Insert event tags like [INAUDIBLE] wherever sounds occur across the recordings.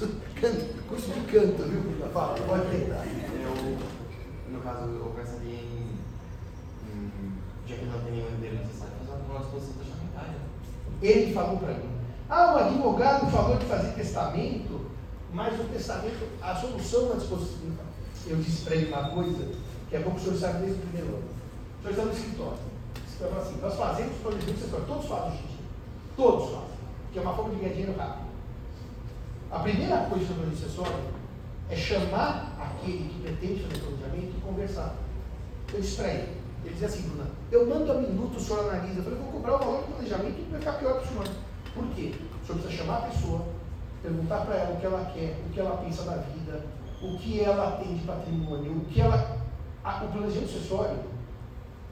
Fazer canto, curso de canto, viu? Fala, pode tentar. Eu, no caso, eu pensaria em, em já que não tem nenhum herdeiro necessário, fazer uma exposição testamentária. Ele falou para mim, ah, o advogado falou de fazer testamento, mas o testamento, a solução na disposição. Eu disse para ele uma coisa que é bom que o senhor sabe desde o primeiro ano. O senhor está no escritório. Escritório assim, nós fazemos planejamento escritório, todos fazem justiça. Todos fazem. Que é uma forma de ganhar dinheiro rápido. A primeira coisa sobre o sucessório é chamar aquele que pretende fazer planejamento e conversar. Eu para ele, dizia assim, Bruna, eu mando a minuto, o senhor analisa. Eu falei, vou cobrar o valor do planejamento e vai ficar pior para o senhor. Por quê? O senhor precisa chamar a pessoa, perguntar para ela o que ela quer, o que ela pensa da vida, o que ela tem de patrimônio, o que ela. A, o planejamento sucessório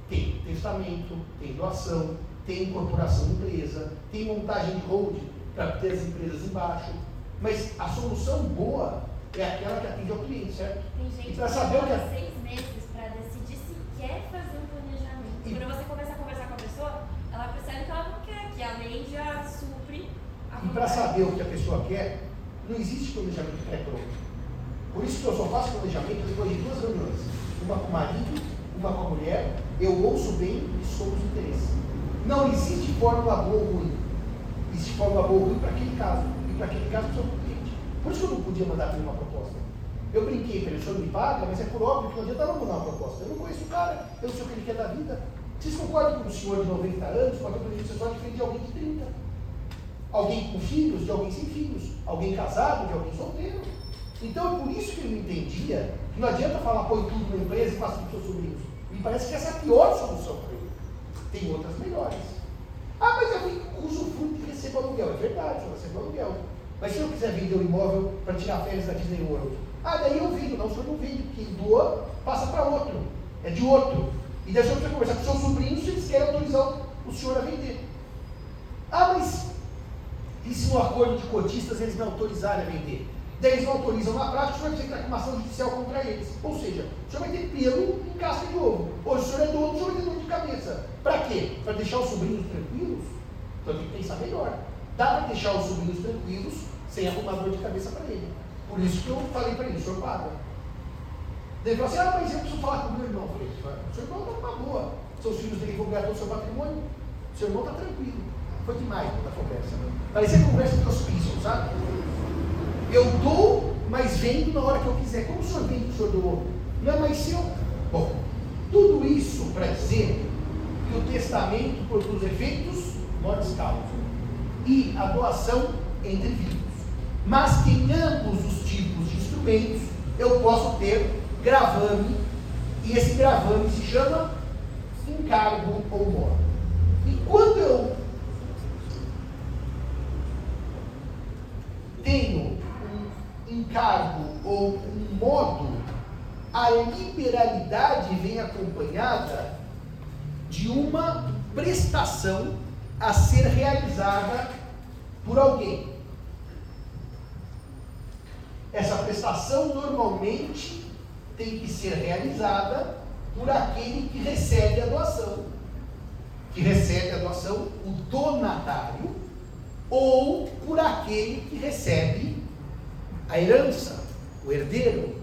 tem testamento, tem doação, tem incorporação de empresa, tem montagem de hold para ter as empresas embaixo. Mas a solução boa é aquela que atende ao cliente, certo? Tem gente E que saber que demora é- seis meses para decidir se quer fazer um planejamento. E- Quando você começa a conversar com a pessoa, ela percebe que ela não quer, que a lei já supre a E para saber o que a pessoa quer, não existe planejamento pré-pronto. Por isso que eu só faço planejamento depois de duas reuniões. Uma com o marido, uma com a mulher. Eu ouço bem e somos interesse. Não existe fórmula boa ou ruim. Existe fórmula boa ou ruim para aquele caso. E para aquele caso do cliente. Por isso que eu não podia mandar para ele uma proposta. Eu brinquei, o senhor me paga, mas é por óbvio que não adianta não mandar uma proposta. Eu não conheço o cara, eu não sei o que ele quer da vida. Vocês concordam com o senhor de 90 anos, com a planejamento só diferente de alguém de 30? Alguém com filhos, de alguém sem filhos. Alguém casado, de alguém solteiro. Então é por isso que ele não entendia que não adianta falar põe tudo na empresa e passa para os seus sobrinhos. Me parece que essa é a pior solução para ele. Tem outras melhores. Ah, mas eu uso fruto e recebo aluguel. É verdade, eu recebo aluguel. Mas se eu quiser vender o imóvel para tirar férias da Disney World, ah, daí eu vendo. Não, o senhor não vende. Quem doa, passa para outro. É de outro. E o senhor precisa conversar com seus sobrinhos se eles querem autorizar o senhor a vender. Ah, mas e se no acordo de cotistas eles não autorizarem a vender? Daí eles não autorizam na prática, o senhor vai entrar com uma ação judicial contra eles. Ou seja, o senhor vai ter pelo em casca de ovo. Hoje o senhor é dono, o senhor vai ter dor de cabeça. Para quê? Para deixar os sobrinhos tranquilos? Então tem que pensar melhor. Dá para deixar os sobrinhos tranquilos sem arrumar dor de cabeça para ele. Por isso que eu falei para ele, o senhor paga. Ele falou assim, ah, mas eu preciso falar com o meu irmão. Eu falei, o seu irmão está uma boa. Seus filhos têm que ganhar todo o seu patrimônio. Seu irmão está tranquilo. Foi demais toda a conversa. Parecia conversa de hospício, sabe? Eu dou, mas vendo na hora que eu quiser. Como o senhor vende o senhor doou? Não é mais seu? Bom, tudo isso para dizer que o testamento produz efeitos mortis causa e a doação entre vivos. Mas que em ambos os tipos de instrumentos eu posso ter gravame, e esse gravame se chama encargo ou modo. E quando eu tenho encargo ou um modo, a liberalidade vem acompanhada de uma prestação a ser realizada por alguém. Essa prestação normalmente tem que ser realizada por aquele que recebe a doação. Que recebe a doação, o donatário, ou por aquele que recebe a herança, o herdeiro.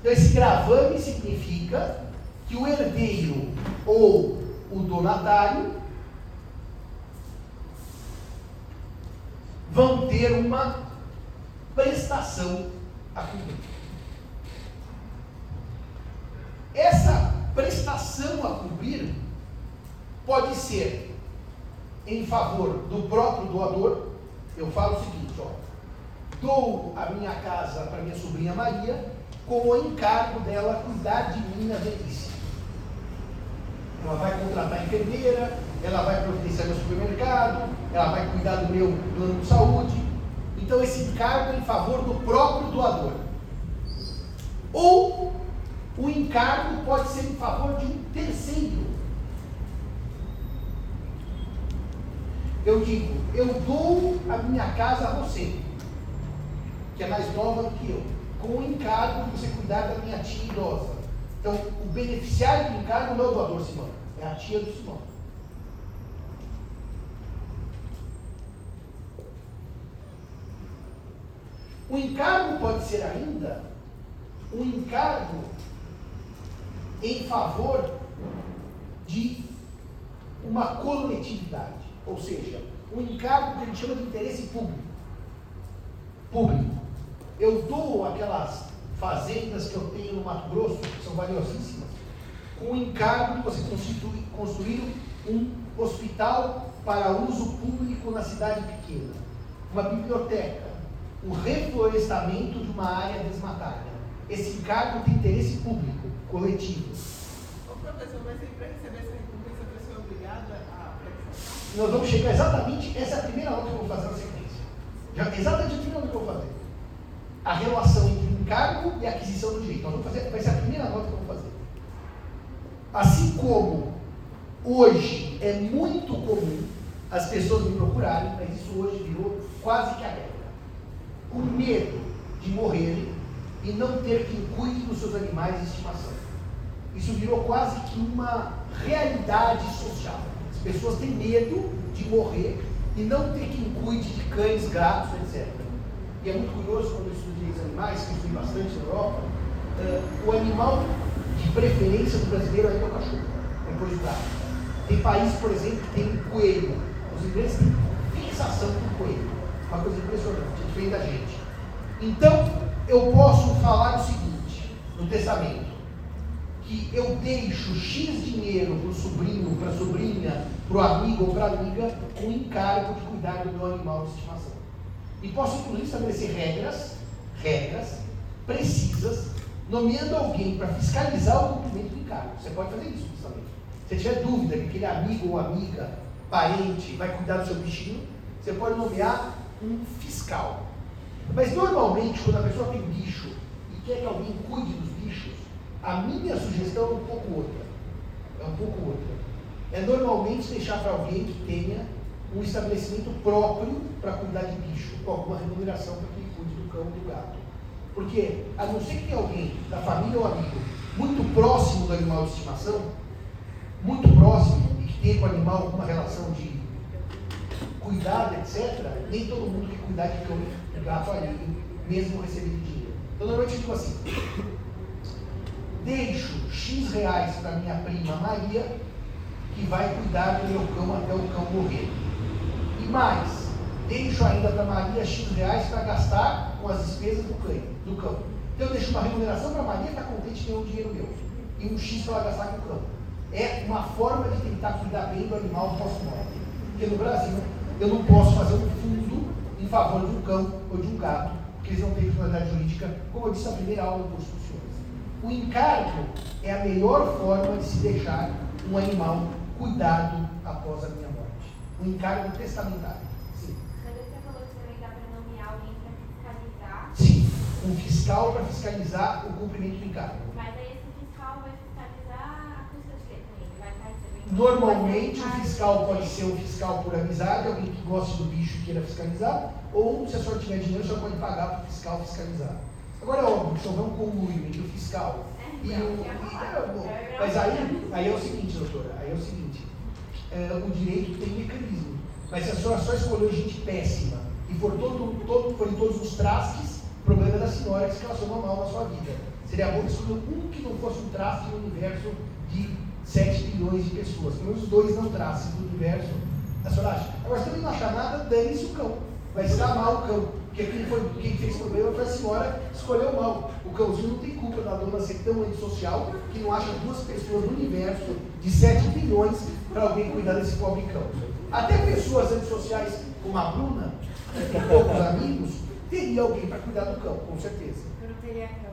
Então, esse gravame significa que o herdeiro ou o donatário vão ter uma prestação a cumprir. Essa prestação a cumprir pode ser em favor do próprio doador. Eu falo o seguinte, ó, dou a minha casa para minha sobrinha Maria com o encargo dela cuidar de mim na velhice. Ela vai contratar enfermeira, ela vai providenciar meu supermercado, ela vai cuidar do meu plano de saúde. Então esse encargo é em favor do próprio doador. Ou o encargo pode ser em favor de um terceiro. Eu digo, eu dou a minha casa a você, que é mais nova do que eu, com o encargo de você cuidar da minha tia idosa. Então, o beneficiário do encargo não é o doador Simão, é a tia do Simão. O encargo pode ser ainda um encargo em favor de uma coletividade, ou seja, um encargo que a gente chama de interesse público. Público. Eu dou aquelas fazendas que eu tenho no Mato Grosso, que são valiosíssimas, com o encargo de você construir um hospital para uso público na cidade pequena, uma biblioteca, o reflorestamento de uma área desmatada. Esse encargo tem interesse público, coletivo. O professor, mas para receber essa recompensa, a pessoa é obrigada a Nós vamos chegar exatamente, essa é a primeira aula que eu vou fazer na sequência. Já, exatamente a primeira aula que eu vou fazer. A relação entre encargo e aquisição do direito. Nós vamos fazer, vai ser a primeira nota que eu vou fazer. Assim como hoje é muito comum as pessoas me procurarem, mas isso hoje virou quase que a regra. O medo de morrer e não ter quem cuide dos seus animais de estimação. Isso virou quase que uma realidade social. As pessoas têm medo de morrer e não ter quem cuide de cães, gatos, etc. E é muito curioso quando eu estudei os animais, que estudei bastante na Europa, uh, o animal de preferência do brasileiro é o cachorro, depois do gato. Tem países, por exemplo, que tem coelho. Os ingleses têm fixação com coelho. Uma coisa impressionante, diferente da gente. Então, eu posso falar o seguinte no testamento: que eu deixo X dinheiro para o sobrinho, para a sobrinha, para o amigo ou para a amiga, com encargo de cuidar do meu animal de estimação. E posso, inclusive, estabelecer regras, regras precisas, nomeando alguém para fiscalizar o cumprimento do encargo. Você pode fazer isso no testamento. Se tiver dúvida que aquele amigo ou amiga, parente, vai cuidar do seu bichinho, você pode nomear um fiscal. Mas normalmente, quando a pessoa tem bicho e quer que alguém cuide dos bichos, a minha sugestão é um pouco outra. É um pouco outra. É normalmente deixar para alguém que tenha um estabelecimento próprio para cuidar de bicho, com alguma remuneração para que ele cuide do cão do gato. Porque, a não ser que tenha alguém da família ou amigo muito próximo do animal de estimação, muito próximo e que tenha com o animal alguma relação de cuidado, etc., nem todo mundo quer cuidar de cão e gato alheio, mesmo recebendo dinheiro. Então, normalmente eu digo assim: deixo X reais para minha prima Maria, que vai cuidar do meu cão até o cão morrer. E mais, deixo ainda para Maria X reais para gastar com as despesas do cão. Do cão. Então eu deixo uma remuneração para Maria estar tá contente de ter um dinheiro meu. E um X para ela gastar com o cão. É uma forma de tentar cuidar bem do animal pós-morte. Porque no Brasil eu não posso fazer um fundo em favor de um cão ou de um gato, porque eles não têm personalidade jurídica, como eu disse na primeira aula do curso senhores. O encargo é a melhor forma de se deixar um animal cuidado após a minha morte. O encargo testamentário. Sim. Mas você falou que também dá para nomear alguém para fiscalizar. Sim, um fiscal para fiscalizar o cumprimento do encargo. Mas aí esse fiscal vai fiscalizar a custa de quê também? Vai estar recebendo. Normalmente o fiscal pode ser um fiscal por amizade, alguém que goste do bicho e queira fiscalizar, ou se a senhora tiver dinheiro, senhora pode pagar para o fiscal fiscalizar. Agora é óbvio, se houver um conluio entre o fiscal e o. e- mas aí, aí é o seguinte, doutora, aí é o seguinte, é, o direito tem mecanismo. Mas se a senhora só escolheu gente péssima e for todo, todo, for em todos os trastes, o problema é da senhora que se relacionou mal na sua vida. Seria bom escolher um que não fosse um traste no universo de 7 bilhões de pessoas. Pelo menos dois não trastes do universo. A senhora acha? Agora, se também não achar nada, dane-se o cão. Vai estar mal o cão. Porque quem, foi, quem fez problema foi a senhora que escolheu mal. O cãozinho não tem culpa da dona ser tão antissocial que não acha duas pessoas no universo de 7 bilhões para alguém cuidar desse pobre cão. Até pessoas antissociais como a Bruna, que tem poucos amigos, teria alguém para cuidar do cão, com certeza. Eu não teria cão.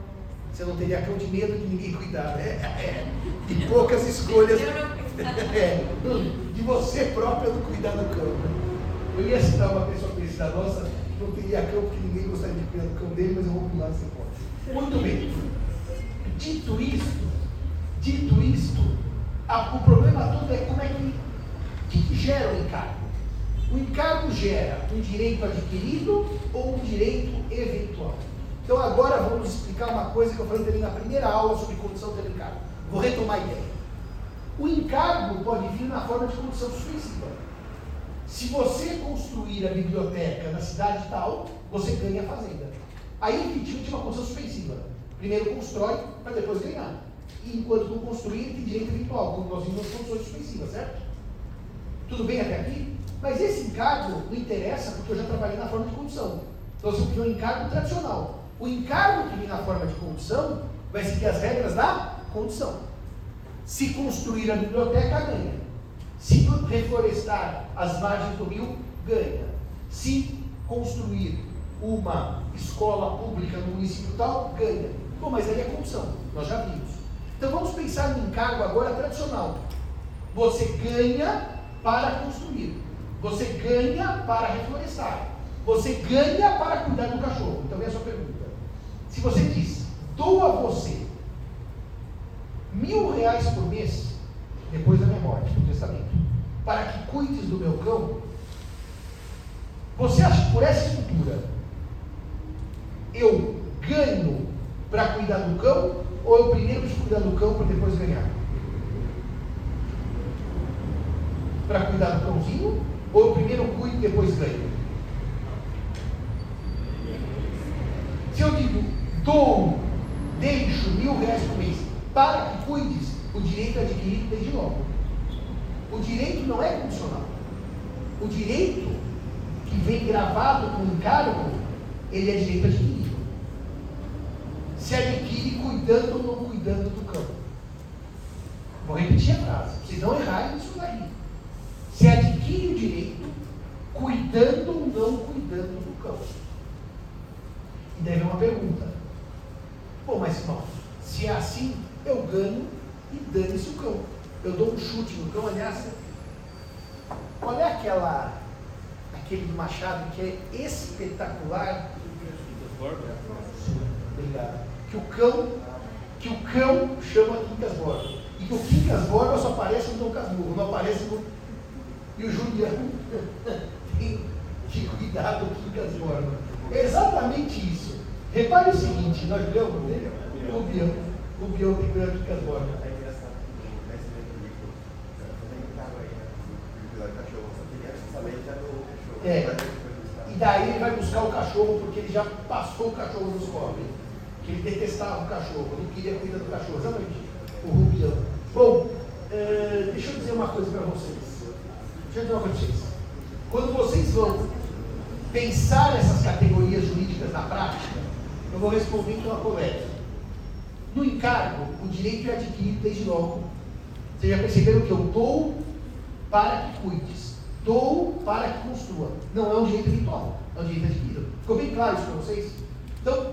Você não teria cão de medo de ninguém cuidar, né? É, de poucas escolhas. [LAUGHS] [LAUGHS] É, de você própria não cuidar do cão. né? Eu ia citar uma pessoa conhecida nossa não teria cão porque ninguém gostaria de cuidar do cão dele, mas eu vou pular essa hipótese. Muito bem. Dito isto, dito isto, a- o problema todo é como é que que gera o encargo. O encargo gera um direito adquirido ou um direito eventual. Então agora vamos explicar uma coisa que eu falei também na primeira aula sobre condição de encargo. Vou retomar a ideia. O encargo pode vir na forma de condição suspensiva. Se você construir a biblioteca na cidade tal, você ganha a fazenda. Aí efetivamente uma condição suspensiva. Primeiro constrói para depois ganhar. E enquanto não construir, tem direito eventual, como nós vimos nas condições suspensivas, certo? Tudo bem até aqui? Mas esse encargo não interessa porque eu já trabalhei na forma de condição. Então você tem um encargo tradicional. O encargo que vem na forma de condição vai seguir as regras da condição. Se construir a biblioteca, ganha. Se reflorestar as margens do rio, ganha. Se construir uma escola pública no município tal, ganha. Bom, mas aí é condição, nós já vimos. Então vamos pensar no encargo agora tradicional. Você ganha para construir. Você ganha para reflorestar. Você ganha para cuidar do cachorro. Então vem a sua pergunta. Se você diz, dou a você mil reais por mês, depois da minha morte, do testamento, para que cuides do meu cão, você acha que por essa estrutura eu ganho para cuidar do cão ou eu primeiro preciso cuidar do cão para depois ganhar? Para cuidar do cãozinho ou eu primeiro cuido e depois ganho? Se eu digo, dou, deixo mil reais por mês para que cuides, o direito é adquirido desde logo. O direito não é condicional. O direito que vem gravado com encargo, ele é direito adquirido. Se adquire cuidando ou não cuidando do cão. Vou repetir a frase, vocês não errarem isso daí. Se adquire o direito cuidando ou não cuidando do cão. E daí vem uma pergunta. Bom, mas irmão, se é assim, eu ganho e dane-se o cão. Eu dou um chute no cão, aliás, qual é aquela, aquele do Machado que é espetacular? Obrigado. Que o cão, que o cão chama Quincas Borba. E que o Quincas Borba só aparece no Dom Casmurro, não aparece no. E o Juliano tem [LAUGHS] que cuidar do Quincas Borba. É exatamente isso. Repare o seguinte, nós lemos tem que cuidar do Quincas Borba. É engraçado que nesse mesmo livro, eu nem estava aí, né? No episódio do cachorro, só queria saber já do cachorro. É. E daí ele vai buscar o cachorro porque ele já passou o cachorro nos pobres. Que ele detestava o cachorro, não queria cuidar do cachorro. Exatamente. O Rubião. Bom, eh, deixa eu dizer uma coisa para vocês. Deixa eu dizer uma coisa para vocês. Quando vocês vão pensar essas categorias jurídicas na prática, eu vou responder uma coleta. No encargo, o direito é adquirido desde logo. Vocês já perceberam que eu dou para que cuides. Dou para que construa. Não é um direito eventual, é um direito adquirido. Ficou bem claro isso para vocês? Então,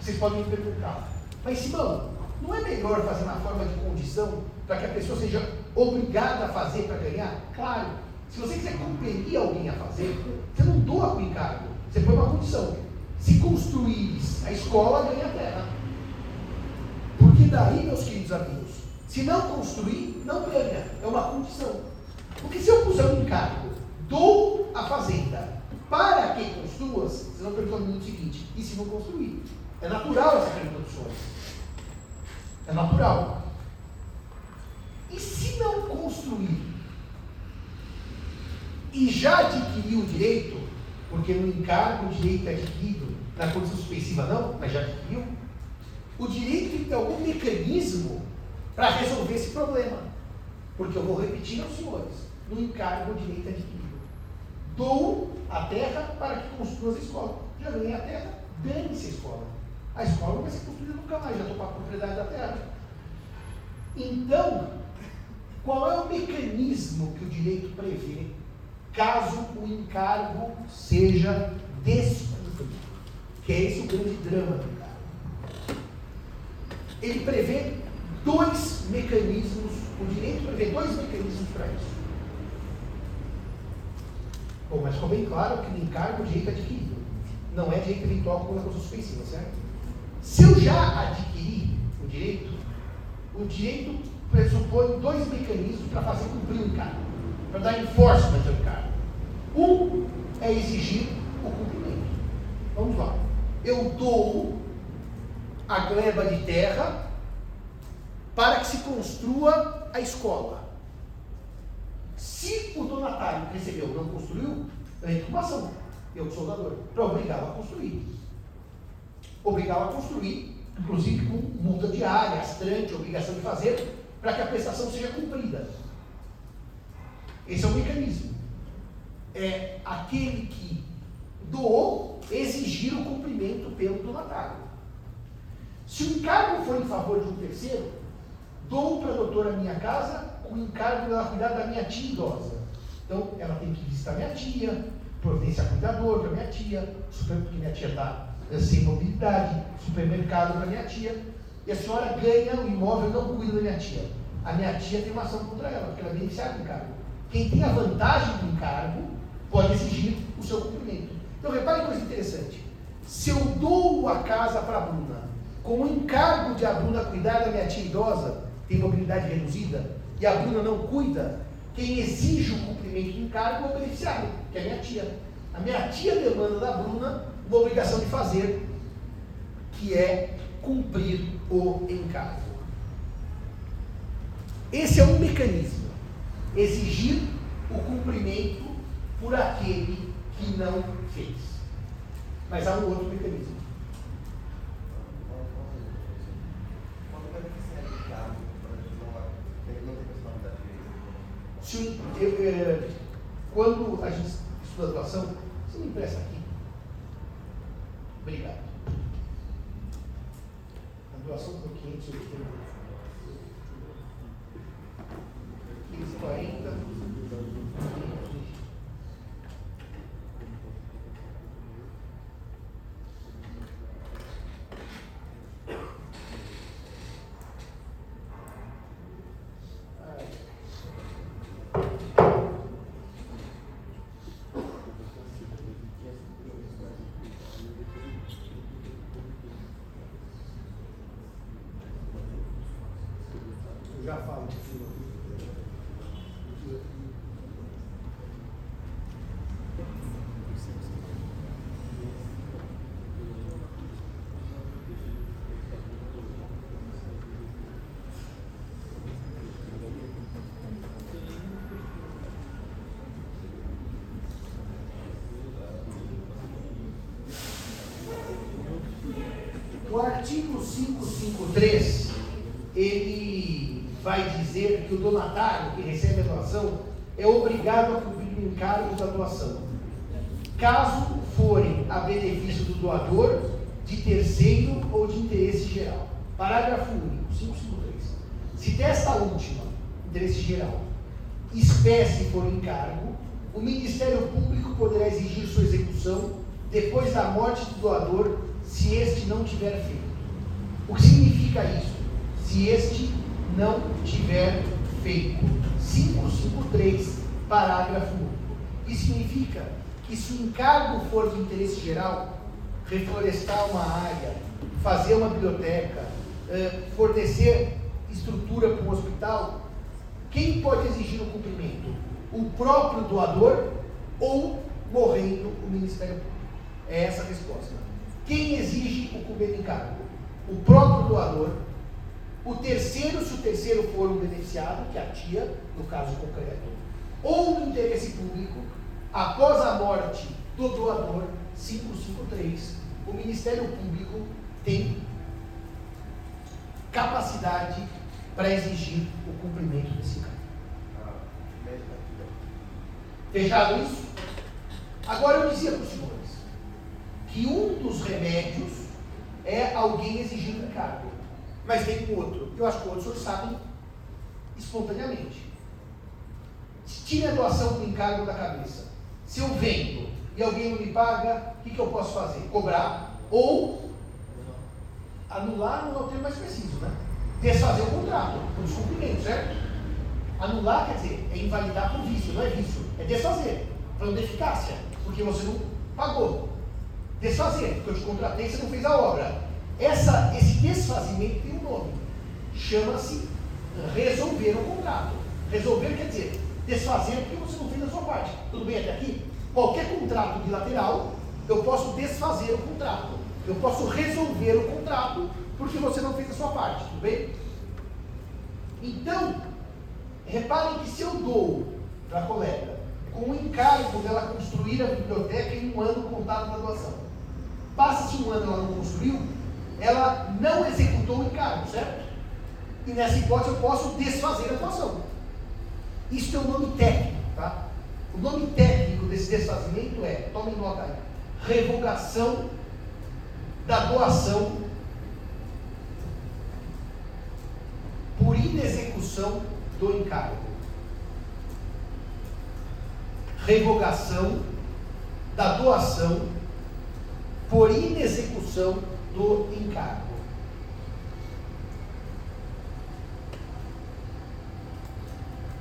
vocês podem me perguntar, mas Simão, não é melhor fazer na forma de condição para que a pessoa seja obrigada a fazer para ganhar? Claro. Se você quiser compelir alguém a fazer, você não doa com encargo, você põe uma condição. Se construires a escola, ganha a terra. Porque daí, meus queridos amigos, se não construir, não ganha. É uma condição. Porque se eu puser um encargo, dou a fazenda para que construas, vocês vão perguntar no seguinte, e se não construir? É natural essa pergunta. É natural. E se não construir e já adquiriu o direito, porque no encargo o direito é adquirido, na condição suspensiva não, mas já adquiriu, o direito tem que ter algum mecanismo para resolver esse problema. Porque eu vou repetir aos senhores, no encargo direito adquirido. Dou a terra para que construas a escola. Já ganhei a terra, dane-se a escola. A escola não vai ser construída nunca mais, já estou com a propriedade da terra. Então, qual é o mecanismo que o direito prevê caso o encargo seja descumprido? Que é esse o grande drama do encargo. Ele prevê dois mecanismos, o direito prevê dois mecanismos para isso. Bom, mas ficou bem claro que no encargo o direito é adquirido. Não é direito eventual como na coisa suspensiva, certo? Se eu já adquiri o direito, o direito pressupõe dois mecanismos para fazer cumprir o encargo, para dar enforcement ao encargo. Um é exigir o cumprimento. Vamos lá. Eu dou a gleba de terra para que se construa a escola. Se o donatário recebeu não construiu, eu entro com uma ação. Eu, soldador, para obrigá-lo a construir. obrigá-lo a construir, inclusive com multa diária, astrante, obrigação de fazer, para que a prestação seja cumprida. Esse é o mecanismo. É aquele que doou exigir o cumprimento pelo donatário. Se o encargo for em favor de um terceiro, dou para a doutora minha casa o encargo dela cuidar da minha tia idosa. Então, ela tem que visitar minha tia, providenciar cuidador para minha tia, super, porque minha tia está sem mobilidade, supermercado para minha tia, e a senhora ganha o imóvel não cuida da minha tia. A minha tia tem uma ação contra ela, porque ela beneficiária do encargo. Quem tem a vantagem do encargo pode exigir o seu cumprimento. Então, repare coisa interessante. Se eu dou a casa para a Bruna, com o encargo de a Bruna cuidar da minha tia idosa, tem mobilidade reduzida, e a Bruna não cuida, quem exige o cumprimento do encargo é o beneficiário, que é a minha tia. A minha tia demanda da Bruna uma obrigação de fazer, que é cumprir o encargo. Esse é um mecanismo. Exigir o cumprimento por aquele que não fez. Mas há um outro mecanismo. Se o, eu, é, quando a gente estuda doação, você me empresta aqui. Obrigado. A doação por 580. 1540. Eu já falo disso. O artigo 553, ele vai dizer que o donatário que recebe a doação é obrigado a cumprir o encargo da doação, caso forem a benefício do doador, de terceiro ou de interesse geral. Parágrafo único, 553. Se desta última, interesse geral, espécie for encargo, o Ministério Público poderá exigir sua execução depois da morte do doador, se este não tiver feito. O que significa isso? Se este não tiver feito. 553, parágrafo único. Isso significa que se o encargo for de interesse geral, reflorestar uma área, fazer uma biblioteca, eh, fornecer estrutura para um hospital, quem pode exigir o cumprimento? O próprio doador ou morrendo o Ministério Público? É essa a resposta. Quem exige o cumprimento de encargo? O próprio doador. O terceiro, se o terceiro for um beneficiado, que é a tia, no caso concreto, ou no interesse público, após a morte do doador, 553, o Ministério Público tem capacidade para exigir o cumprimento desse cargo. Fechado isso? Agora eu dizia para os senhores que um dos remédios é alguém exigir um encargo. Mas tem um outro. Eu acho que outros sabem espontaneamente. Tire a doação do encargo da cabeça. Se eu vendo e alguém não me paga, o que, que eu posso fazer? Cobrar ou anular não é o termo mais preciso, né? Desfazer o contrato por descumprimento, certo? Anular quer dizer, é invalidar por vício, não é vício, é desfazer, falando de eficácia, porque você não pagou. Desfazer, porque eu te contratei e você não fez a obra. Essa, esse desfazimento tem um nome, chama-se resolver o contrato. Resolver quer dizer desfazer porque você não fez a sua parte. Tudo bem até aqui? Qualquer contrato bilateral, eu posso desfazer o contrato. Eu posso resolver o contrato porque você não fez a sua parte, tudo bem? Então, reparem que se eu dou para a colega com o encargo dela construir a biblioteca em um ano contado da doação, passa passasse um ano ela não construiu, ela não executou o encargo, certo? E nessa hipótese eu posso desfazer a doação. Isso tem um nome técnico, tá? O nome técnico desse desfazimento é, tome nota aí, revogação da doação por inexecução do encargo. Revogação da doação por inexecução do encargo.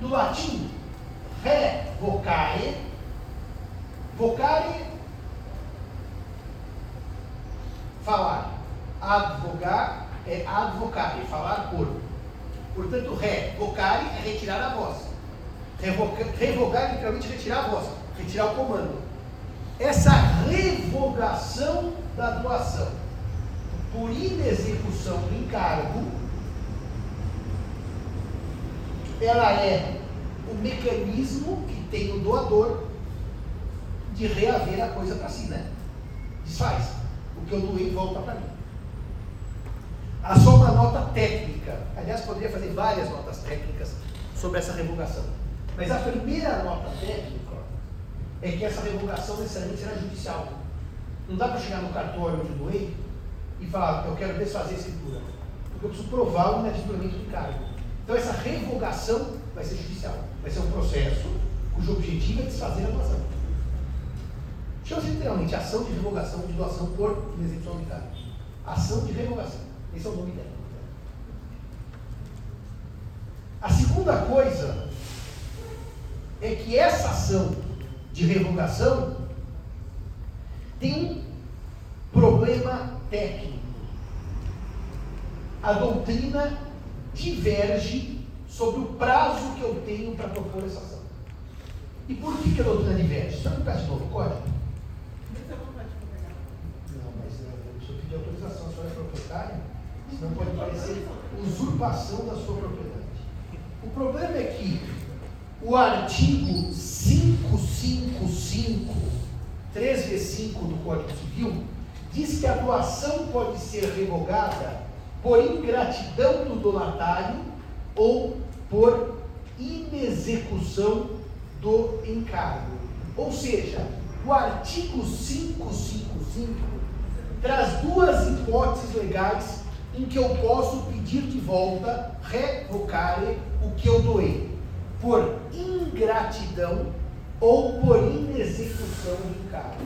No latim, revocare, vocare, falar. Advogar é advocare, falar por. Portanto, revocare é retirar a voz. Revocar, revogar é literalmente retirar a voz, retirar o comando. Essa revogação da doação por inexecução do encargo, ela é o mecanismo que tem o doador de reaver a coisa para si, né? Desfaz. O que eu doei volta para mim. Há só uma nota técnica. Aliás, poderia fazer várias notas técnicas sobre essa revogação. Mas a primeira nota técnica é que essa revogação necessariamente será judicial. Não dá para chegar no cartório onde doei e falar, eu quero desfazer a escritura. Porque eu preciso provar o inadimplemento do cargo. Então essa revogação vai ser judicial. Vai ser um processo cujo objetivo é desfazer a doação. Chama-se literalmente ação de revogação de doação por de cargo. Ação de revogação. Esse é o nome dela. A segunda coisa é que essa ação de revogação tem um problema técnico. A doutrina diverge sobre o prazo que eu tenho para propor essa ação. E por que, que a doutrina diverge? Só me de novo o código. Não, mas eu preciso pedir autorização, a senhora é proprietária, senão pode parecer usurpação da sua propriedade. O problema é que o artigo 555, 3 v 5 do Código Civil, diz que a doação pode ser revogada por ingratidão do donatário ou por inexecução do encargo. Ou seja, o artigo 555 traz duas hipóteses legais em que eu posso pedir de volta, revocare o que eu doei por ingratidão ou por inexecução do encargo.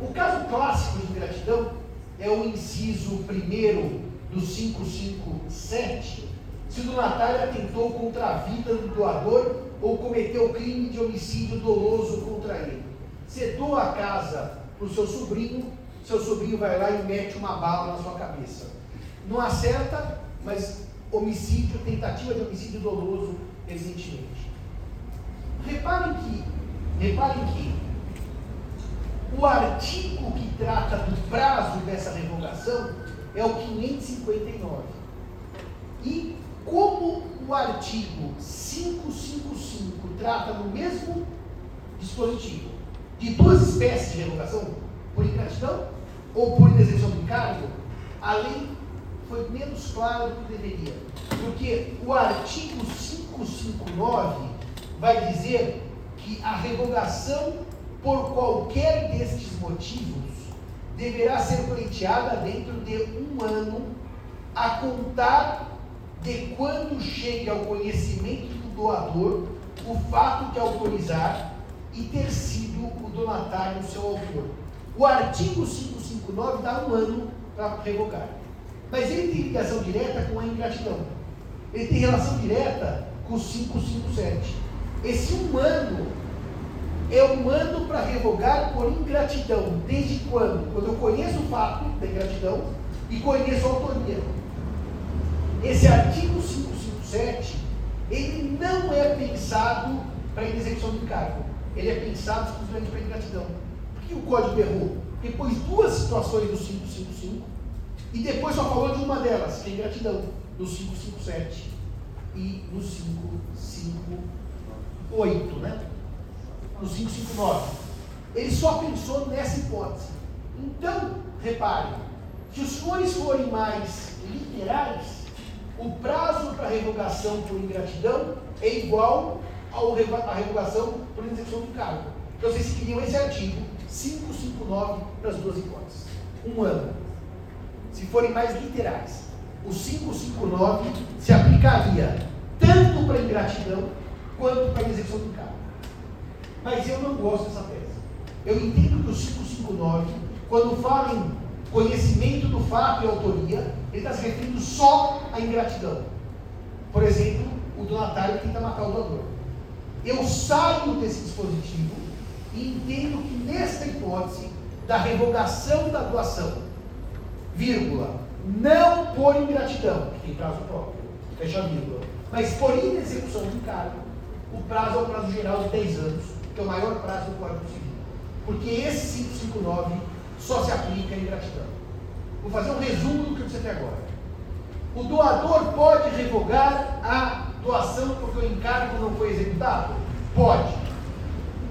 O caso clássico de ingratidão é o inciso primeiro do 557, se o donatário atentou contra a vida do doador ou cometeu crime de homicídio doloso contra ele. Você a casa para o seu sobrinho, seu sobrinho vai lá e mete uma bala na sua cabeça. Não acerta, mas homicídio, tentativa de homicídio doloso evidentemente. Reparem que, reparem que o artigo que trata do prazo dessa revogação é o 559. E como o artigo 555 trata no mesmo dispositivo de duas espécies de revogação, por ingratidão ou por inexecução do encargo, a lei foi menos clara do que deveria. Porque o artigo 559 vai dizer que a revogação por qualquer destes motivos deverá ser pleiteada dentro de um ano a contar de quando chegue ao conhecimento do doador o fato de autorizar e ter sido o donatário seu autor. O artigo 559 dá um ano para revogar. Mas ele tem ligação direta com a ingratidão. Ele tem relação direta com o 557. Esse um ano é um ano para revogar por ingratidão. Desde quando? Quando eu conheço o fato da ingratidão e conheço a autoria. Esse artigo 557, ele não é pensado para execução do encargo. Ele é pensado exclusivamente para ingratidão. Por que o código errou? Porque pôs duas situações do 555 e depois só falou de uma delas, que é ingratidão, no 557 e no 558, né? No 559. Ele só pensou nessa hipótese. Então, reparem, se os senhores forem mais literais, o prazo para revogação por ingratidão é igual à revogação por execução do cargo. Então vocês queriam esse artigo 559 para as duas hipóteses. Um ano. Se forem mais literais, o 559 se aplicaria tanto para ingratidão quanto para execução do cargo. Mas eu não gosto dessa tese. Eu entendo que o 559, quando fala em conhecimento do fato e autoria, ele está se referindo só à ingratidão. Por exemplo, o donatário tenta matar o doador. Eu saio desse dispositivo e entendo que nesta hipótese da revogação da doação, vírgula, não por ingratidão, que tem prazo próprio, fecha vírgula, mas por inexecução do encargo, o prazo é o prazo geral de 10 anos, que é o maior prazo do Código Civil. Porque esse 559 só se aplica em ingratidão. Vou fazer um resumo do que eu disse até agora. O doador pode revogar a doação porque o encargo não foi executado? Pode.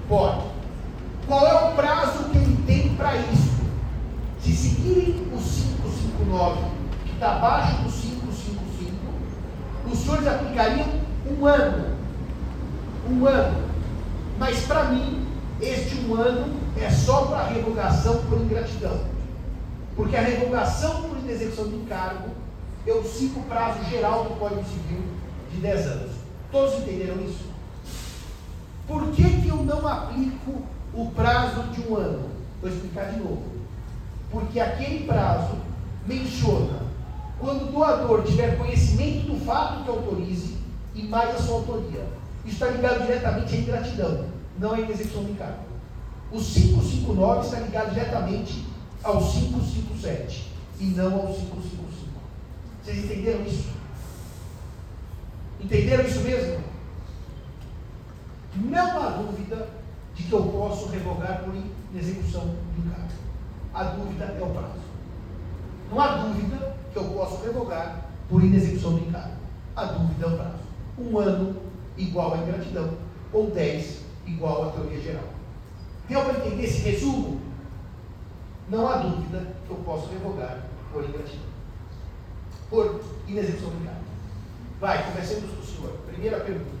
Pode. Qual é o prazo que ele tem para isso? Se seguirem o 559, que está abaixo do 555, os senhores aplicariam um ano. Um ano. Mas para mim, este um ano é só para revogação por ingratidão. Porque a revogação por inexecução de encargo, eu sigo o prazo geral do Código Civil de 10 anos. Todos entenderam isso? Por que, que eu não aplico o prazo de um ano? Vou explicar de novo. Porque aquele prazo menciona quando o doador tiver conhecimento do fato que autorize e mais a sua autoria. Está ligado diretamente à ingratidão, não à execução de encargo. O 559 está ligado diretamente ao 557 e não ao 555. Vocês entenderam isso? Entenderam isso mesmo? Não há dúvida de que eu posso revogar por execução do encargo. A dúvida é o prazo. Não há dúvida que eu posso revogar por inexecução do encargo. A dúvida é o prazo. Um ano igual a ingratidão, ou 10 igual à teoria geral. Deu para entender esse resumo? não há dúvida que eu posso revogar por ingratidão. Por inexecução do encargo. Vai, conversemos com o senhor. Primeira pergunta.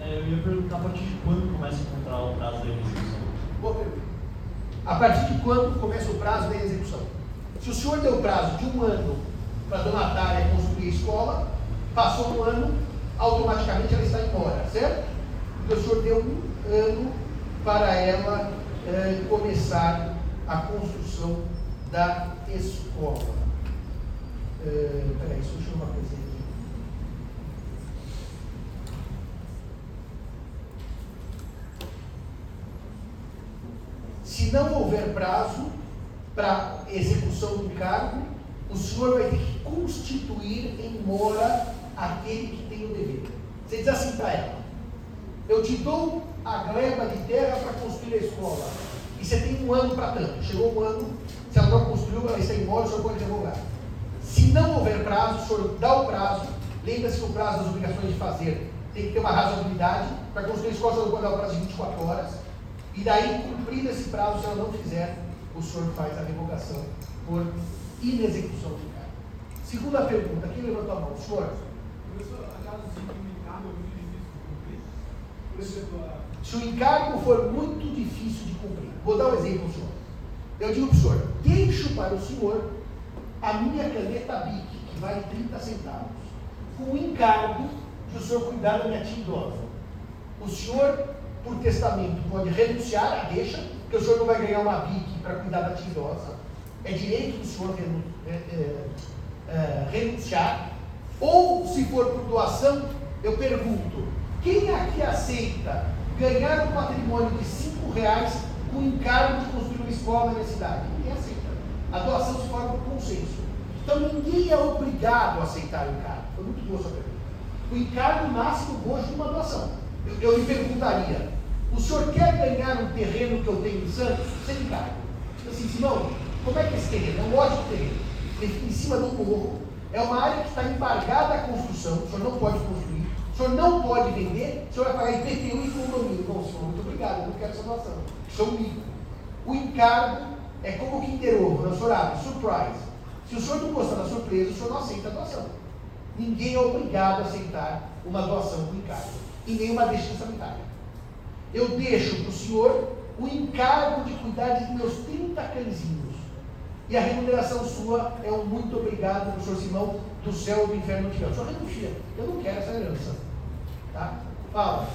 É, eu ia perguntar a partir de quando começa a encontrar o prazo da execução? Boa pergunta. A partir de quando começa o prazo da execução? Se o senhor deu prazo de um ano para a donatária construir a escola, passou um ano, automaticamente ela está embora, certo? Porque o senhor deu um ano para ela eh, começar a construção da escola. Uh, peraí, surgiu uma coisa aqui. Se não houver prazo para execução do cargo, o senhor vai ter que constituir em mora aquele que tem o dever. Você diz assim para ela: Eu te dou a gleba de terra para construir a escola e você tem um ano para tanto. Chegou um ano, se ela não construiu, ela está embora, o senhor pode revogar. Se não houver prazo, o senhor dá o prazo, lembre-se que o prazo das obrigações de fazer tem que ter uma razoabilidade, para construir a escola, o senhor pode dar o prazo de 24 horas, e daí, cumprido esse prazo, se ela não fizer, o senhor faz a revogação por inexecução do cargo. Segunda pergunta, quem levantou a mão? O senhor? Professor, acaso de encargo é muito difícil de cumprir? Por exemplo, a se o encargo for muito difícil de cumprir, vou dar um exemplo ao senhor. Eu digo para o senhor, deixo para o senhor a minha caneta BIC, que vale 30 centavos, com o encargo de o senhor cuidar da minha tia idosa. O senhor, por testamento, pode renunciar à deixa, porque o senhor não vai ganhar uma BIC para cuidar da tia idosa. É direito do senhor é, é, é, renunciar. Ou, se for por doação, eu pergunto: quem aqui aceita ganhar um patrimônio de 5 reais com encargo de construir uma escola na minha cidade. Ninguém aceita. A doação se forma por consenso. Então ninguém é obrigado a aceitar o encargo. Foi muito boa essa pergunta. O encargo nasce do gosto de uma doação. Eu, eu lhe perguntaria, o senhor quer ganhar um terreno que eu tenho em Santos sem encargo? Assim, Simão, como é que é esse terreno? É um ótimo terreno. Ele fica em cima do morro. É uma área que está embargada à construção, o senhor não pode construir o senhor não pode vender, o senhor vai pagar IPTU e condomínio. Bom, senhor, muito obrigado, eu não quero é um mico. O encargo É como o Kinder Ovo, na abre, surprise. Se o senhor não gostar da surpresa, o senhor não aceita a doação. Ninguém é obrigado a aceitar uma doação com encargo. E nem uma deixa testamentária. Eu deixo para o senhor o encargo de cuidar de meus 30 cãezinhos. E a remuneração sua é um muito obrigado, professor Simão, do céu ou do inferno que O senhor renuncia. Eu não quero essa herança. Tá? Fala.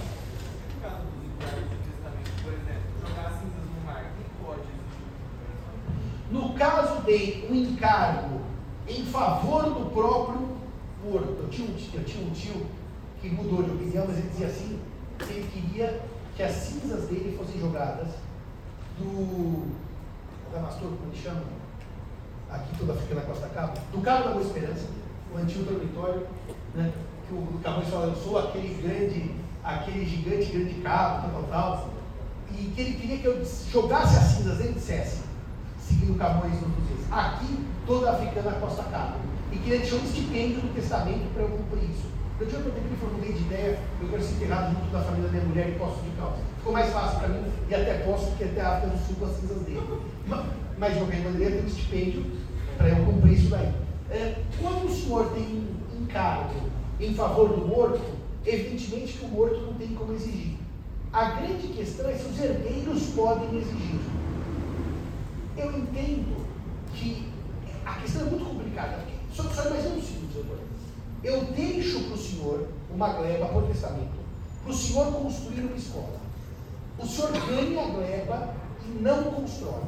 No caso de um encargo em favor do próprio morto, eu tinha, um, eu tinha um tio que mudou de opinião, mas ele dizia assim, que ele queria que as cinzas dele fossem jogadas do Damastor, como ele chama? Aqui toda fica na Costa Cabo, do Cabo da Boa Esperança, o antigo dormitório, né? Que o Camões fala, eu sou aquele grande, aquele gigante grande cabo, tal, tal, tal, e que ele queria que eu jogasse as cinzas dele e dissesse, seguindo Camões no diz, aqui toda africana Costa Cabo, e que ele deixou um estipêndio do testamento para eu cumprir isso. Eu tinha tempo que formulei de ideia, eu quero ser enterrado junto da família da minha mulher e posso de causa. Ficou mais fácil para mim e até posso, porque até a África do Sul com as cinzas dele. Mas, de qualquer maneira, tem um estipêndio para eu cumprir isso daí. É, quando o senhor tem encargo em favor do morto, evidentemente que o morto não tem como exigir. A grande questão é se os herdeiros podem exigir. Eu entendo que a questão é muito complicada. Só, só imagina o seguinte, doutor. Eu deixo para o senhor uma gleba por testamento, para o senhor construir uma escola. O senhor ganha a gleba e não constrói.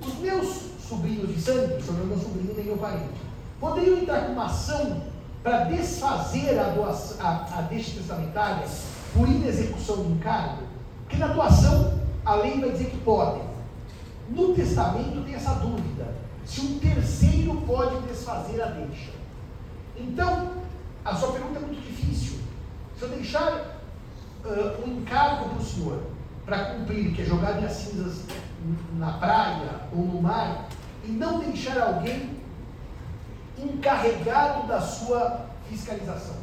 Os meus sobrinhos de sangue, o senhor não é meu sobrinho nem meu parente, poderiam entrar com uma ação para desfazer a, doação, a, a deixa testamentária por inexecução do encargo? Porque na doação a lei vai dizer que podem. No testamento tem essa dúvida: se um terceiro pode desfazer a deixa. Então, a sua pergunta é muito difícil. Se eu deixar uh, um encargo para o senhor para cumprir, que é jogar minhas cinzas na praia ou no mar, e não deixar alguém encarregado da sua fiscalização.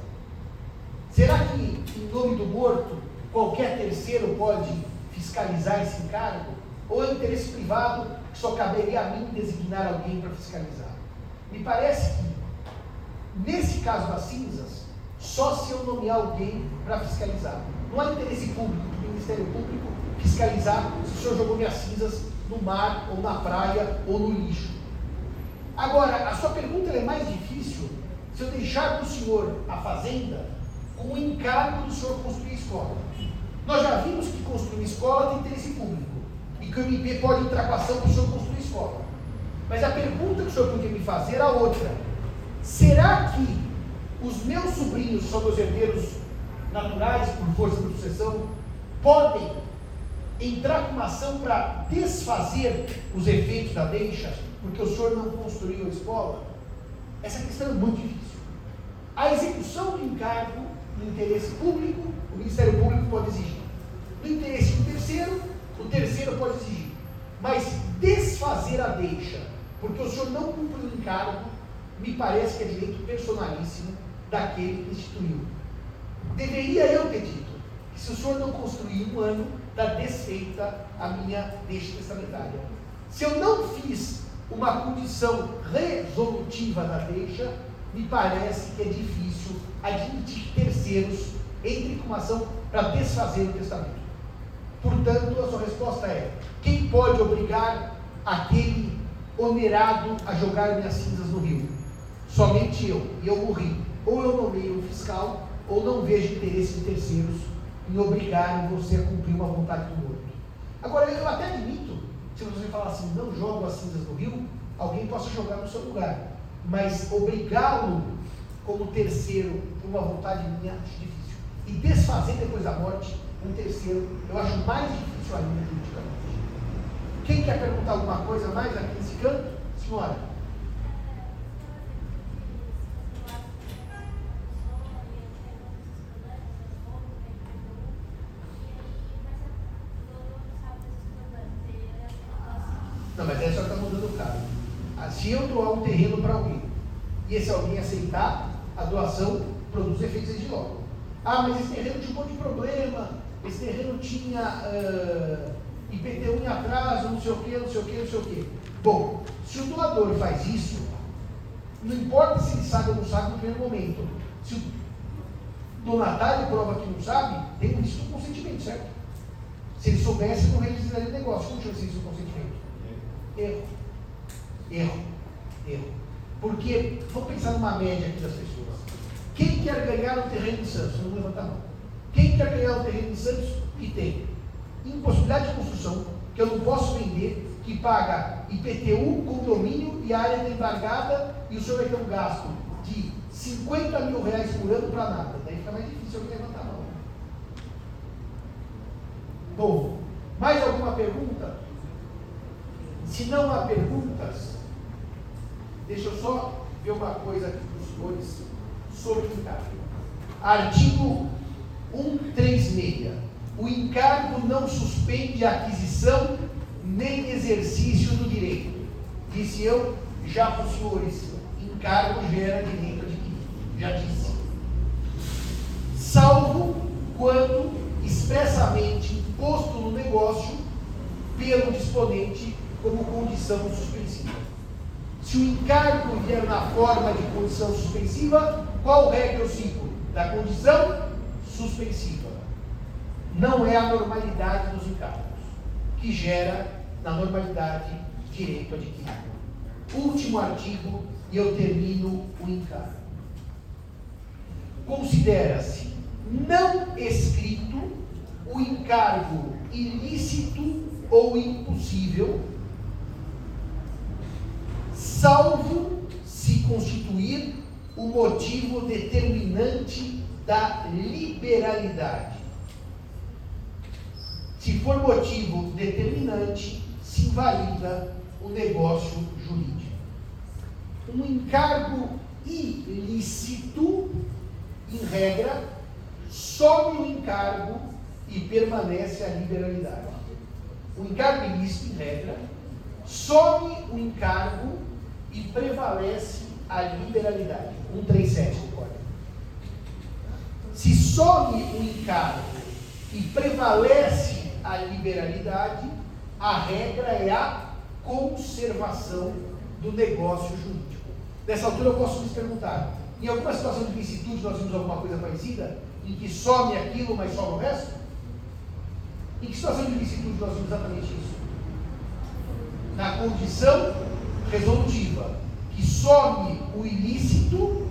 Será que, em nome do morto, qualquer terceiro pode fiscalizar esse encargo? Ou é interesse privado que só caberia a mim designar alguém para fiscalizar? Me parece que, nesse caso das cinzas, só se eu nomear alguém para fiscalizar. Não há interesse público do Ministério Público fiscalizar se o senhor jogou minhas cinzas no mar, ou na praia, ou no lixo. Agora, a sua pergunta é mais difícil se eu deixar para o senhor a fazenda com o encargo do senhor construir escola. Nós já vimos que construir escola tem interesse público e que o MP pode entrar com ação para o senhor construir escola. Mas a pergunta que o senhor podia me fazer era outra. Será que os meus sobrinhos, são meus herdeiros naturais, por força da sucessão, podem entrar com uma ação para desfazer os efeitos da deixa porque o senhor não construiu a escola? Essa questão é muito difícil. A execução do encargo no interesse público, o Ministério Público pode exigir. No interesse do terceiro, o terceiro pode exigir. Mas desfazer a deixa, porque o senhor não cumpriu o encargo, me parece que é direito personalíssimo daquele que instituiu. Deveria eu ter dito que se o senhor não construir um ano, está desfeita a minha deixa testamentária. Se eu não fiz uma condição resolutiva da deixa, me parece que é difícil admitir terceiros entrem com uma ação para desfazer o testamento. Portanto, a sua resposta é: quem pode obrigar aquele onerado a jogar minhas cinzas no rio? Somente eu, e eu morri. Ou eu nomeio um fiscal, ou não vejo interesse de terceiros em obrigarem você a cumprir uma vontade do morto. Agora, eu até admito se você falar assim, não jogo as cinzas no rio, alguém possa jogar no seu lugar. Mas obrigá-lo como terceiro por uma vontade minha, acho difícil. E desfazer depois da morte um terceiro, eu acho mais difícil ainda juridicamente. Quem quer perguntar alguma coisa mais aqui nesse canto? Senhora. Não, mas aí a senhora está mudando o caso. Ah, se eu doar um terreno para alguém e esse alguém aceitar, a doação produz efeitos logo. Ah, mas esse terreno tinha um monte de problema, esse terreno tinha uh, IPTU em atraso, não sei o que, não sei o que, não sei o que. Bom, se o doador faz isso, não importa se ele sabe ou não sabe no primeiro momento. Se o donatário prova que não sabe, tem um risco do consentimento, certo? Se ele soubesse, não registraria o negócio. Como chama isso do consentimento? Erro. Erro. Erro. Porque, vamos pensar numa média aqui das pessoas. Quem quer ganhar o terreno de Santos? Não levanta a mão. Quem quer ganhar o terreno de Santos? Que tem impossibilidade de construção, que eu não posso vender, que paga IPTU, condomínio e área desembargada, e o senhor vai ter um gasto de 50 mil reais por ano para nada. Daí fica mais difícil eu levantar a mão. Bom, mais alguma pergunta? Se não há perguntas, deixa eu só ver uma coisa aqui para os senhores sobre o encargo. Artigo 136. O encargo não suspende a aquisição nem exercício do direito. Disse eu já para os senhores, encargo gera direito adquirido. Já disse. Salvo quando expressamente posto no negócio pelo disponente como condição suspensiva. Se o encargo vier na forma de condição suspensiva, qual regra eu sigo? Da condição suspensiva. Não é a normalidade dos encargos, que gera, na normalidade, direito adquirido. Último artigo, e eu termino o encargo. Considera-se não escrito o encargo ilícito ou impossível, salvo se constituir o motivo determinante da liberalidade. Se for motivo determinante, se invalida o negócio jurídico. Um encargo ilícito, em regra, sobe o encargo e permanece a liberalidade. O encargo ilícito, em regra, some o encargo e prevalece a liberalidade. 137 do código. Se some o encargo e prevalece a liberalidade, a regra é a conservação do negócio jurídico. Nessa altura eu posso me perguntar, em alguma situação de licitude nós vimos alguma coisa parecida? Em que some aquilo, mas sobe o resto? Em que situação de licitude nós vimos exatamente isso? Na condição resolutiva, que some o ilícito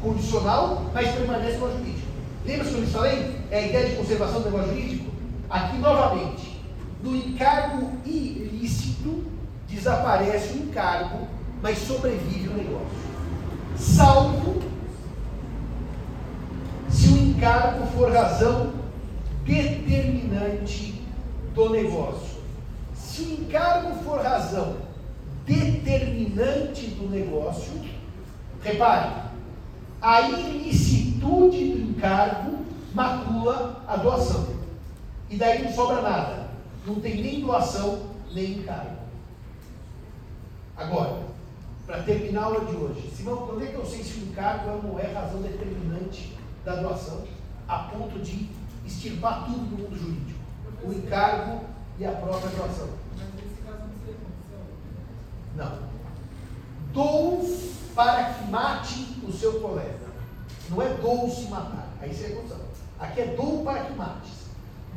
condicional, mas permanece no jurídico. Lembra-se que eu lhes falei? É a ideia de conservação do negócio jurídico? Aqui novamente, no encargo ilícito, desaparece o encargo, mas sobrevive o negócio. Salvo se o encargo for razão determinante do negócio. Se o encargo for razão determinante do negócio, repare, a ilicitude do encargo macula a doação. E daí não sobra nada. Não tem nem doação, nem encargo. Agora, para terminar a aula de hoje, Simão, quando é que eu sei se o encargo não é razão determinante da doação, a ponto de extirpar tudo do mundo jurídico? O encargo e a própria doação. Mas nesse caso não seria condição. Não. Dou para que mate o seu colega. Não é dou se matar. Aí seria condição. Aqui é dou para que mates.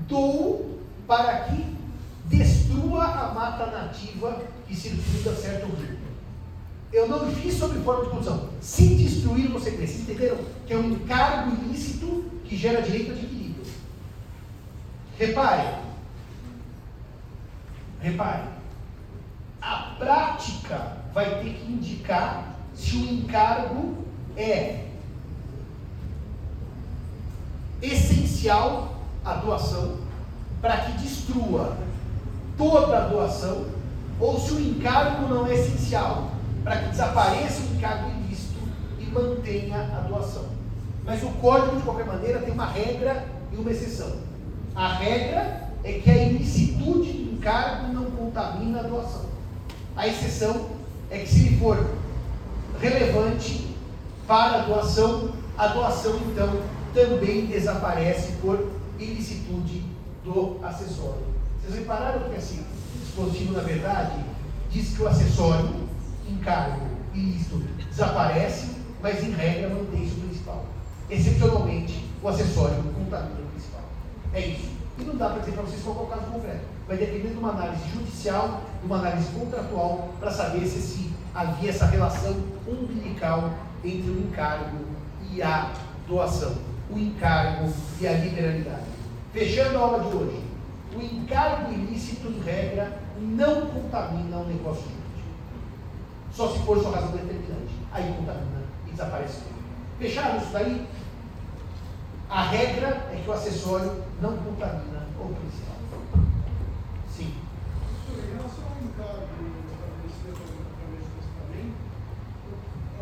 Dou para que destrua a mata nativa que circunda certo rio. Eu não fiz sob forma de condição. Se destruir, você. Vocês entenderam? Que é um encargo ilícito que gera direito adquirido. Repare. Repare. A prática vai ter que indicar se o encargo é essencial à doação para que destrua toda a doação ou se o encargo não é essencial para que desapareça o encargo ilícito e mantenha a doação. Mas o código, de qualquer maneira, tem uma regra e uma exceção. A regra é que a ilicitude do encargo não contamina a doação. A exceção é que se for relevante para a doação, a doação então também desaparece por ilicitude do acessório. Vocês repararam que assim, o dispositivo, na verdade, diz que o acessório, encargo e isto desaparece, mas em regra mantém-se o principal. Excepcionalmente, o acessório contamina o principal. É isso. E não dá para dizer para vocês qual é o caso concreto. Vai depender de uma análise judicial, uma análise contratual, para saber se, se havia essa relação umbilical entre o encargo e a doação. O encargo e a liberalidade. Fechando a aula de hoje. O encargo ilícito, em regra, não contamina o negócio jurídico. Só se for sua razão determinante. Aí contamina e desaparece. Fecharam isso daí? A regra é que o acessório não contamina o principal. Sim. Em encargo estabelecido através do testamento,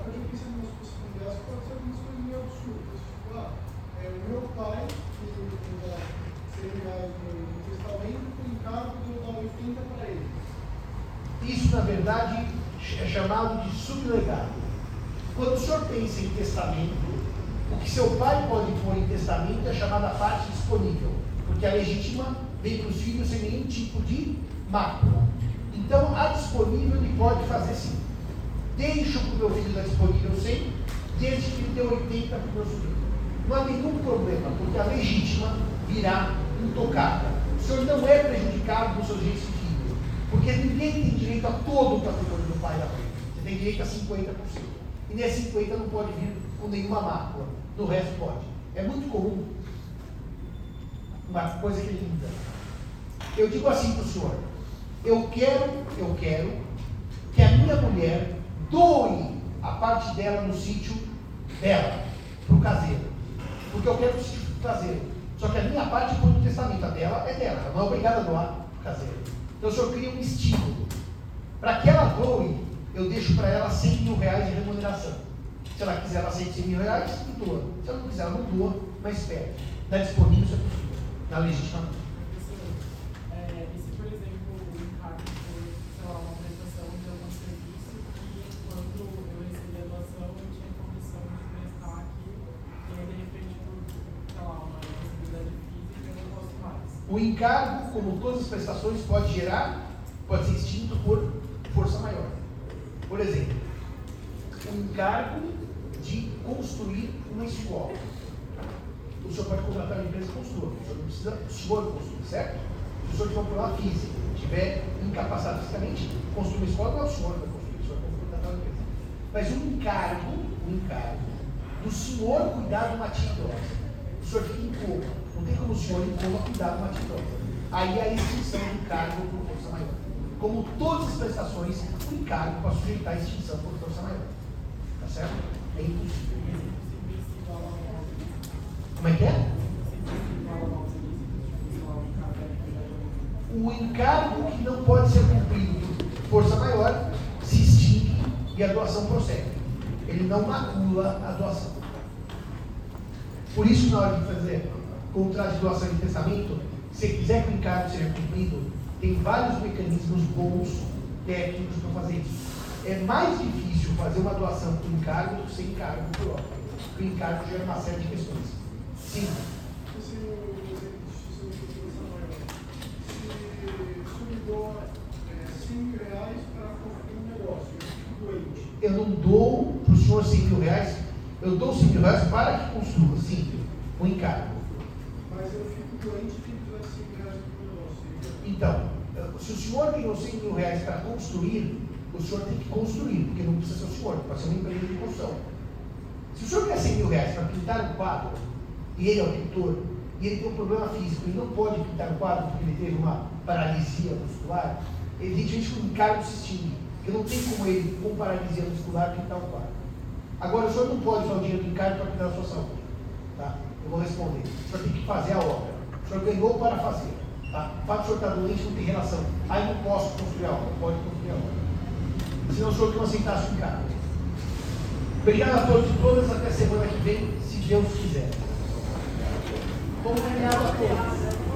em possibilidades, ser algumas coisas meio absurdas. Tipo, ah, é o meu pai, que 100 reais no testamento, com encargo de eu dar 80 para ele. Isso, na verdade, é chamado de sublegado. Quando o senhor pensa em testamento, o que seu pai pode pôr em testamento é chamada parte disponível, porque a legítima vem para os filhos sem nenhum tipo de mácula. Então, a disponível ele pode fazer sim. Deixo para o meu filho da disponível 100, desde que ele dê 80 para o meu sobrinho. Não há nenhum problema, porque a legítima virá intocada. O senhor não é prejudicado por seus direitos de filho, porque ninguém tem direito a todo o patrimônio do pai da mãe. Você tem direito a 50%. E nesse 50% não pode vir com nenhuma mácula. No resto pode. É muito comum. Uma coisa que linda. Eu digo assim para o senhor, eu quero, eu quero que a minha mulher doe a parte dela no sítio dela, para o caseiro. Porque eu quero o sítio do caseiro. Só que a minha parte no testamento, a dela é dela, ela não é obrigada a doar para o caseiro. Então o senhor cria um estímulo. Para que ela doe, eu deixo para ela 100 mil reais de remuneração. Se ela quiser, ela aceita 100 mil reais e doa. Se ela não quiser, ela não doa, mas espera. Está disponível, isso é possível. Na legítima. É, e se, por exemplo, o encargo for, sei lá, uma prestação de algum serviço e quando eu recebi a doação eu tinha condição de prestar aquilo e aí de repente por, sei lá, uma possibilidade física eu não posso mais. O encargo, como todas as prestações, pode gerar, pode ser extinto por força maior. Por exemplo, o encargo de construir uma escola. O senhor pode contratar uma empresa construa, o senhor não precisa o senhor construir, certo? Se o senhor um problema físico, estiver incapacitado fisicamente, construir uma escola não é o senhor vai construir, o senhor vai contratar uma empresa. Mas um encargo, um encargo, do senhor cuidar de uma tia idosa. O senhor fica em coma. Não tem como o senhor coma cuidar de uma tia idosa. Aí a extinção do encargo por força maior. Como todas as prestações, o encargo para sujeitar a extinção por força maior. Tá certo? É impossível. Como é que é? O encargo que não pode ser cumprido por força maior se extingue e a doação prossegue. Ele não macula a doação. Por isso, na hora de fazer contrato de doação de testamento, se quiser que o encargo seja cumprido, tem vários mecanismos bons técnicos para fazer isso. É mais difícil fazer uma doação por encargo do que sem encargo por obra. Porque o encargo gera uma série de questões. Sim. Esse exemplo de justiça de força maior. Se o senhor doa 100 mil reais para construir negócio, eu não dou para o senhor 100 mil reais, eu dou 100 mil reais para que construa, sim, o encargo. Mas eu fico doente e tenho que dar 100 mil reais para o negócio. Então, se o senhor ganhou 100 mil reais para construir, o senhor tem que construir, porque não precisa ser o senhor, pode ser uma empresa de construção. Se o senhor quer 100 mil reais para pintar um quadro, e ele é o pintor, e ele tem um problema físico, ele não pode pintar um quadro porque ele teve uma paralisia muscular, tem gente com encargo se extingue, porque não tem como ele, com paralisia muscular, pintar um quadro. Agora, o senhor não pode usar o dinheiro do encargo para cuidar da sua saúde. Tá? Eu vou responder. O senhor tem que fazer a obra. O senhor ganhou para fazer. Tá? O fato de o senhor estar doente não tem relação. Eu não posso construir a obra. Pode construir a obra. Senão o senhor não aceitasse o. Obrigado a todos e todas. Até semana que vem, se Deus quiser. Obrigado a todos.